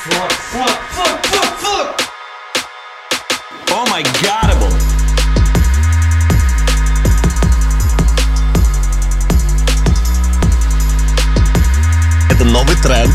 Fuck, fuck, fuck, fuck, fuck, fuck! Oh my godable! Это новый тренд.